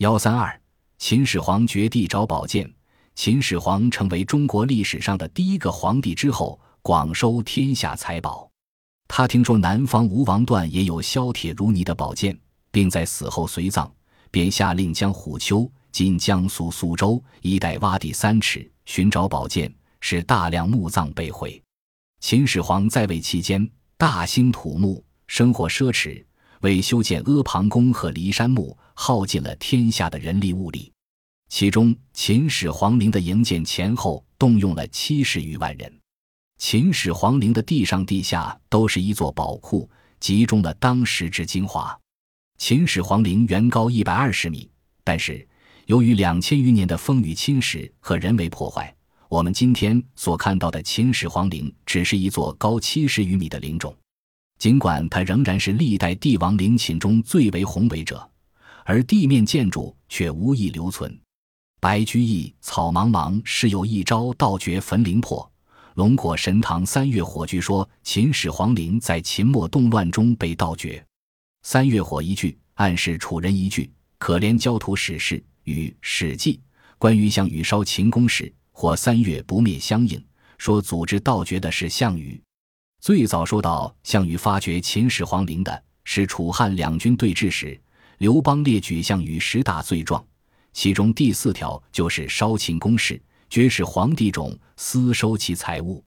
幺三二，秦始皇掘地找宝剑。秦始皇成为中国历史上的第一个皇帝之后，广收天下财宝。他听说南方吴王段也有削铁如泥的宝剑，并在死后随葬，便下令将虎丘（今江苏苏州）一带挖地三尺，寻找宝剑，使大量墓葬被毁。秦始皇在位期间，大兴土木，生活奢侈，为修建阿房宫和骊山墓，耗尽了天下的人力物力。其中，秦始皇陵的营建前后动用了七十余万人。秦始皇陵的地上地下都是一座宝库，集中了当时之精华。秦始皇陵原高一百二十米，但是由于两千余年的风雨侵蚀和人为破坏，我们今天所看到的秦始皇陵只是一座高七十余米的陵冢。尽管它仍然是历代帝王陵寝中最为宏伟者，而地面建筑却无一留存。白居易《草茫茫》时有一朝盗掘坟陵破。龙果神堂三月火据说，秦始皇陵在秦末动乱中被盗掘。三月火一句暗示楚人一句可怜焦土史事，与《史记》关于项羽烧秦宫时或三月不灭相应，说组织盗掘的是项羽。最早说到项羽发掘秦始皇陵的是楚汉两军对峙时，刘邦列举项羽十大罪状，其中第四条就是烧秦宫室。绝世皇帝冢私收其财物。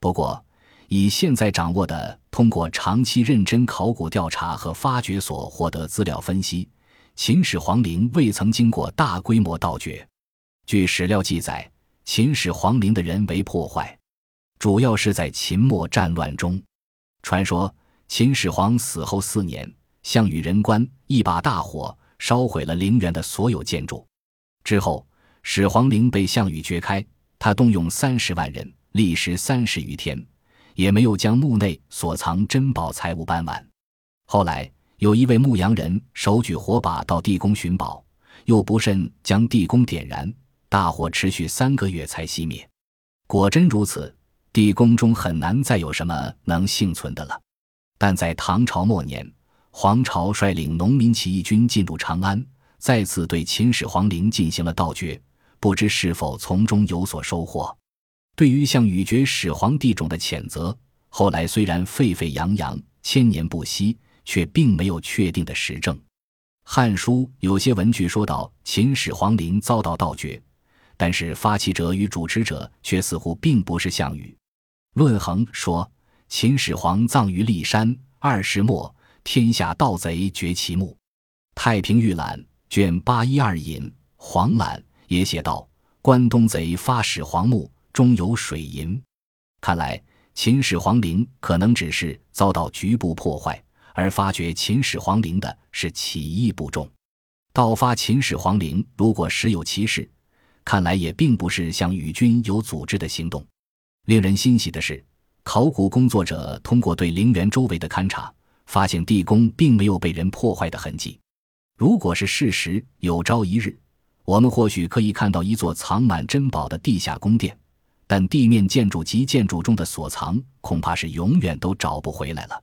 不过，以现在掌握的通过长期认真考古调查和发掘所获得资料分析，秦始皇陵未曾经过大规模盗掘。据史料记载，秦始皇陵的人为破坏，主要是在秦末战乱中。传说秦始皇死后四年，项羽人官一把大火烧毁了陵园的所有建筑，之后。始皇陵被项羽掘开，他动用三十万人，历时三十余天，也没有将墓内所藏珍宝财物搬完。后来有一位牧羊人手举火把到地宫寻宝，又不慎将地宫点燃，大火持续三个月才熄灭。果真如此，地宫中很难再有什么能幸存的了。但在唐朝末年，黄巢率领农民起义军进入长安，再次对秦始皇陵进行了盗掘。不知是否从中有所收获？对于项羽绝始皇帝冢的谴责，后来虽然沸沸扬扬、千年不息，却并没有确定的实证。《汉书》有些文句说到秦始皇陵遭到盗掘，但是发起者与主持者却似乎并不是项羽。《论衡》说：“秦始皇葬于骊山，二十末，天下盗贼掘其墓。”《太平御览》卷八一二引黄览。也写道：“关东贼发始皇墓，中有水银。”看来秦始皇陵可能只是遭到局部破坏，而发掘秦始皇陵的是起义部众。盗发秦始皇陵，如果实有其事，看来也并不是像羽军有组织的行动。令人欣喜的是，考古工作者通过对陵园周围的勘察，发现地宫并没有被人破坏的痕迹。如果是事实，有朝一日。我们或许可以看到一座藏满珍宝的地下宫殿，但地面建筑及建筑中的所藏，恐怕是永远都找不回来了。